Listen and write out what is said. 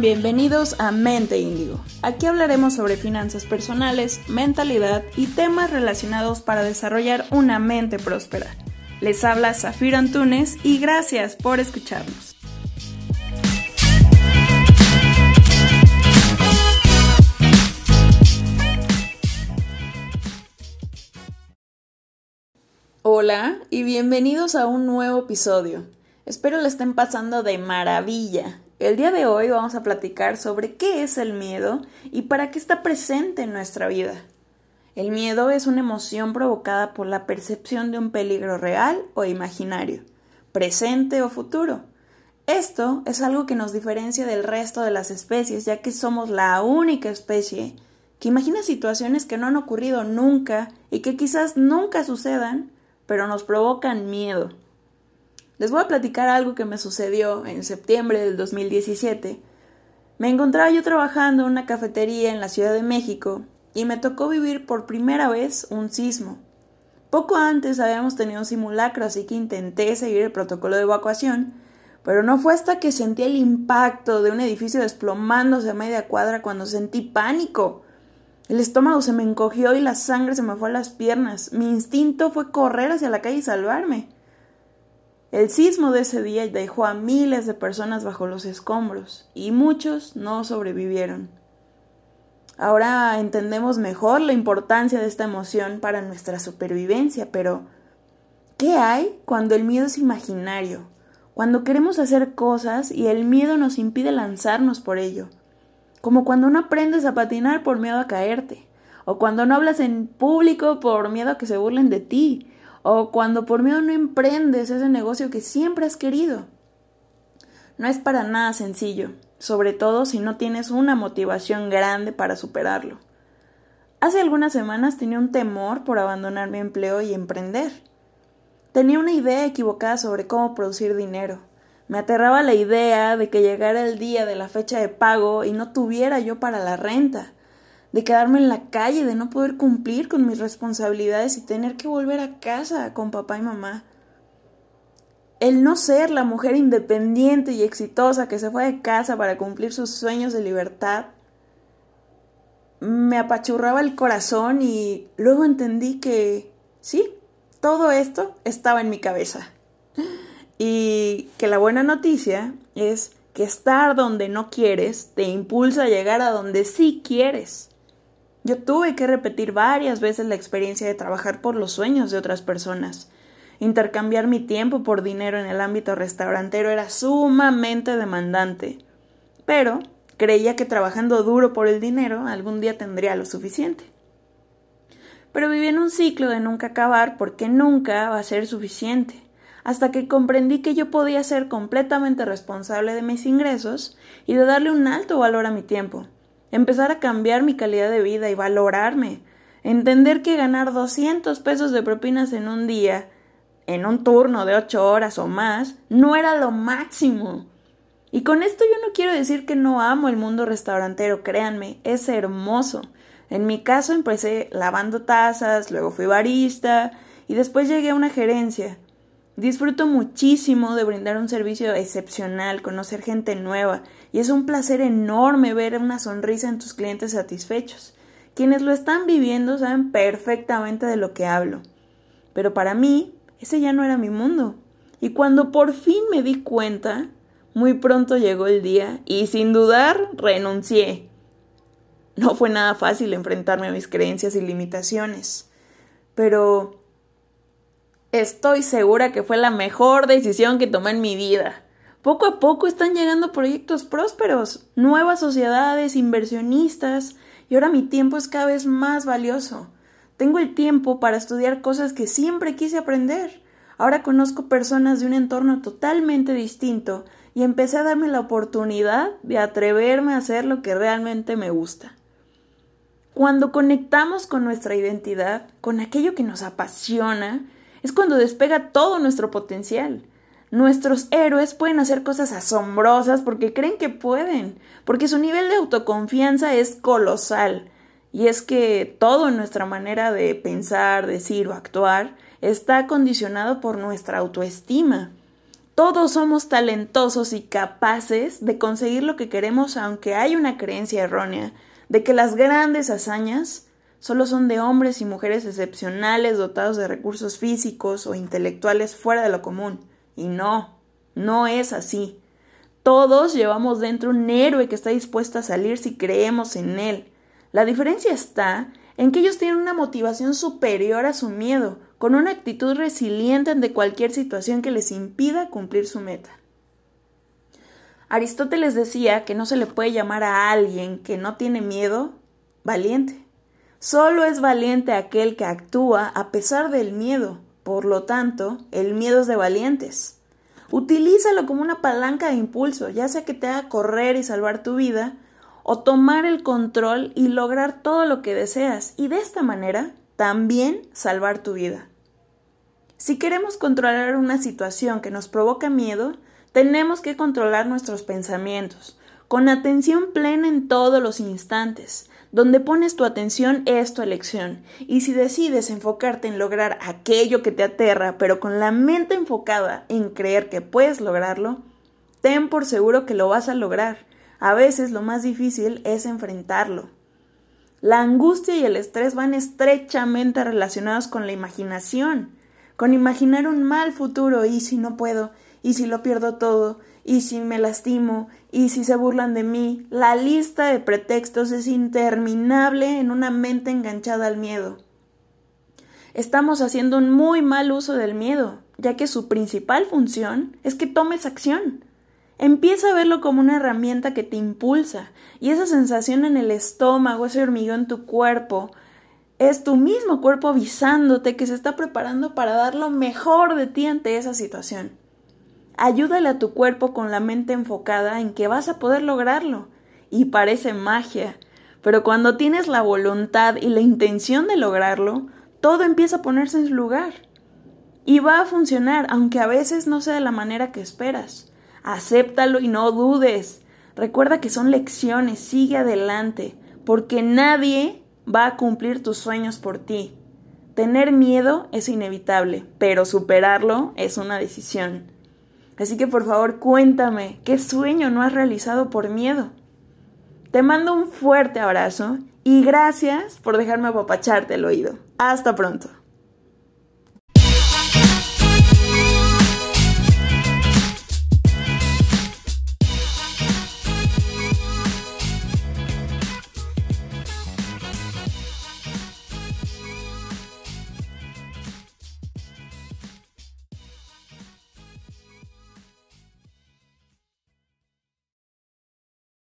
Bienvenidos a Mente Índigo. Aquí hablaremos sobre finanzas personales, mentalidad y temas relacionados para desarrollar una mente próspera. Les habla Zafiro Antunes y gracias por escucharnos. Hola y bienvenidos a un nuevo episodio. Espero le estén pasando de maravilla. El día de hoy vamos a platicar sobre qué es el miedo y para qué está presente en nuestra vida. El miedo es una emoción provocada por la percepción de un peligro real o imaginario, presente o futuro. Esto es algo que nos diferencia del resto de las especies, ya que somos la única especie que imagina situaciones que no han ocurrido nunca y que quizás nunca sucedan, pero nos provocan miedo. Les voy a platicar algo que me sucedió en septiembre del 2017. Me encontraba yo trabajando en una cafetería en la Ciudad de México y me tocó vivir por primera vez un sismo. Poco antes habíamos tenido un simulacro, así que intenté seguir el protocolo de evacuación, pero no fue hasta que sentí el impacto de un edificio desplomándose a media cuadra cuando sentí pánico. El estómago se me encogió y la sangre se me fue a las piernas. Mi instinto fue correr hacia la calle y salvarme. El sismo de ese día dejó a miles de personas bajo los escombros y muchos no sobrevivieron. Ahora entendemos mejor la importancia de esta emoción para nuestra supervivencia, pero ¿qué hay cuando el miedo es imaginario? Cuando queremos hacer cosas y el miedo nos impide lanzarnos por ello. Como cuando no aprendes a patinar por miedo a caerte, o cuando no hablas en público por miedo a que se burlen de ti, o cuando por miedo no emprendes ese negocio que siempre has querido. No es para nada sencillo, sobre todo si no tienes una motivación grande para superarlo. Hace algunas semanas tenía un temor por abandonar mi empleo y emprender. Tenía una idea equivocada sobre cómo producir dinero. Me aterraba la idea de que llegara el día de la fecha de pago y no tuviera yo para la renta de quedarme en la calle, de no poder cumplir con mis responsabilidades y tener que volver a casa con papá y mamá. El no ser la mujer independiente y exitosa que se fue de casa para cumplir sus sueños de libertad me apachurraba el corazón y luego entendí que sí, todo esto estaba en mi cabeza. Y que la buena noticia es que estar donde no quieres te impulsa a llegar a donde sí quieres. Yo tuve que repetir varias veces la experiencia de trabajar por los sueños de otras personas. Intercambiar mi tiempo por dinero en el ámbito restaurantero era sumamente demandante. Pero creía que trabajando duro por el dinero algún día tendría lo suficiente. Pero viví en un ciclo de nunca acabar porque nunca va a ser suficiente, hasta que comprendí que yo podía ser completamente responsable de mis ingresos y de darle un alto valor a mi tiempo empezar a cambiar mi calidad de vida y valorarme, entender que ganar 200 pesos de propinas en un día, en un turno de 8 horas o más, no era lo máximo. Y con esto yo no quiero decir que no amo el mundo restaurantero, créanme, es hermoso. En mi caso empecé lavando tazas, luego fui barista y después llegué a una gerencia. Disfruto muchísimo de brindar un servicio excepcional, conocer gente nueva, y es un placer enorme ver una sonrisa en tus clientes satisfechos. Quienes lo están viviendo saben perfectamente de lo que hablo. Pero para mí, ese ya no era mi mundo. Y cuando por fin me di cuenta, muy pronto llegó el día y sin dudar renuncié. No fue nada fácil enfrentarme a mis creencias y limitaciones. Pero Estoy segura que fue la mejor decisión que tomé en mi vida. Poco a poco están llegando proyectos prósperos, nuevas sociedades, inversionistas, y ahora mi tiempo es cada vez más valioso. Tengo el tiempo para estudiar cosas que siempre quise aprender. Ahora conozco personas de un entorno totalmente distinto y empecé a darme la oportunidad de atreverme a hacer lo que realmente me gusta. Cuando conectamos con nuestra identidad, con aquello que nos apasiona, es cuando despega todo nuestro potencial. Nuestros héroes pueden hacer cosas asombrosas porque creen que pueden, porque su nivel de autoconfianza es colosal. Y es que todo en nuestra manera de pensar, decir o actuar está condicionado por nuestra autoestima. Todos somos talentosos y capaces de conseguir lo que queremos aunque hay una creencia errónea de que las grandes hazañas solo son de hombres y mujeres excepcionales dotados de recursos físicos o intelectuales fuera de lo común. Y no, no es así. Todos llevamos dentro un héroe que está dispuesto a salir si creemos en él. La diferencia está en que ellos tienen una motivación superior a su miedo, con una actitud resiliente ante cualquier situación que les impida cumplir su meta. Aristóteles decía que no se le puede llamar a alguien que no tiene miedo valiente. Solo es valiente aquel que actúa a pesar del miedo. Por lo tanto, el miedo es de valientes. Utilízalo como una palanca de impulso, ya sea que te haga correr y salvar tu vida, o tomar el control y lograr todo lo que deseas, y de esta manera también salvar tu vida. Si queremos controlar una situación que nos provoca miedo, tenemos que controlar nuestros pensamientos, con atención plena en todos los instantes, donde pones tu atención es tu elección. Y si decides enfocarte en lograr aquello que te aterra, pero con la mente enfocada en creer que puedes lograrlo, ten por seguro que lo vas a lograr. A veces lo más difícil es enfrentarlo. La angustia y el estrés van estrechamente relacionados con la imaginación, con imaginar un mal futuro y si no puedo, y si lo pierdo todo, y si me lastimo, y si se burlan de mí. La lista de pretextos es interminable en una mente enganchada al miedo. Estamos haciendo un muy mal uso del miedo, ya que su principal función es que tomes acción. Empieza a verlo como una herramienta que te impulsa, y esa sensación en el estómago, ese hormigón en tu cuerpo, es tu mismo cuerpo avisándote que se está preparando para dar lo mejor de ti ante esa situación. Ayúdale a tu cuerpo con la mente enfocada en que vas a poder lograrlo. Y parece magia, pero cuando tienes la voluntad y la intención de lograrlo, todo empieza a ponerse en su lugar. Y va a funcionar, aunque a veces no sea de la manera que esperas. Acéptalo y no dudes. Recuerda que son lecciones, sigue adelante, porque nadie va a cumplir tus sueños por ti. Tener miedo es inevitable, pero superarlo es una decisión. Así que por favor cuéntame, ¿qué sueño no has realizado por miedo? Te mando un fuerte abrazo y gracias por dejarme apapacharte el oído. Hasta pronto.